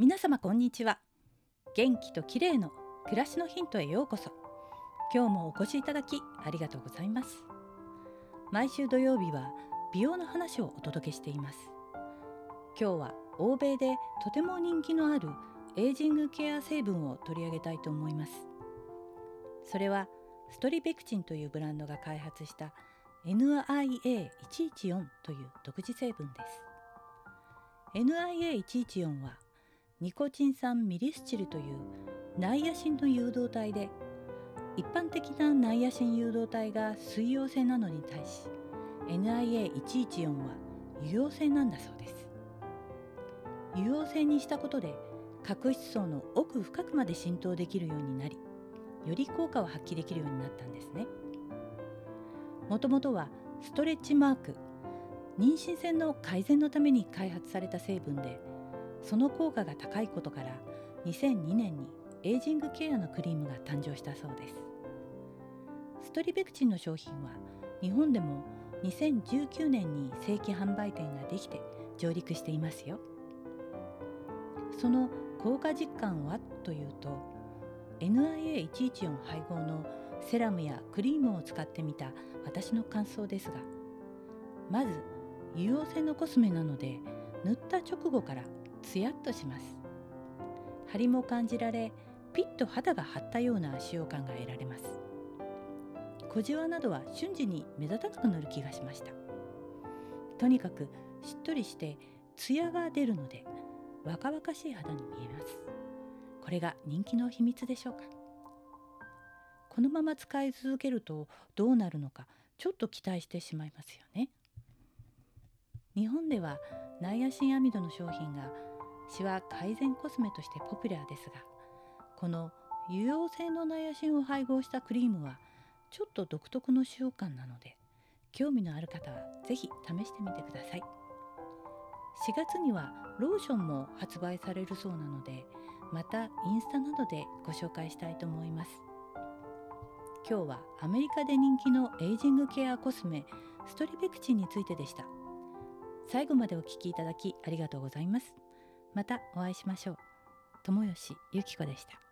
皆様こんにちは。元気と綺麗の暮らしのヒントへようこそ。今日もお越しいただきありがとうございます。毎週土曜日は美容の話をお届けしています。今日は欧米でとても人気のあるエイジングケア成分を取り上げたいと思います。それはストリベクチンというブランドが開発した NIA114 という独自成分です。NIA114 はニコチン酸ミリスチルというナイアシンの誘導体で一般的なナイアシン誘導体が水溶性なのに対し NIA114 は油溶性なんだそうです。油溶性にしたことで角質層の奥深くまで浸透できるようになりより効果を発揮できるようになったんですね。もともとはストレッチマーク妊娠線の改善のために開発された成分でその効果が高いことから2002年にエイジングケアのクリームが誕生したそうです。ストリベクチンの商品は日本でも2019年に正規販売店ができて上陸していますよ。その効果実感はというと NIA114 配合のセラムやクリームを使ってみた私の感想ですがまず油溶性のコスメなので塗った直後からツヤっとします。張りも感じられピッと肌が張ったような使用感が得られます。小じわなどは瞬時に目立たなくなる気がしました。とにかくしっとりしてツヤが出るので若々しい肌に見えます。これが人気の秘密でしょうか。このまま使い続けるとどうなるのかちょっと期待してしまいますよね。日本ではナイアシンアミドの商品がシワ改善コスメとしてポピュラーですがこの油溶性のナイアシンを配合したクリームはちょっと独特の使用感なので興味のある方は是非試してみてください。4月にはローションも発売されるそうなのでまたインスタなどでご紹介したいと思います。今日はアメリカで人気のエイジングケアコスメストリベクチンについてでした。最後までお聞きいただきありがとうございます。またお会いしましょう。友吉ゆき子でした。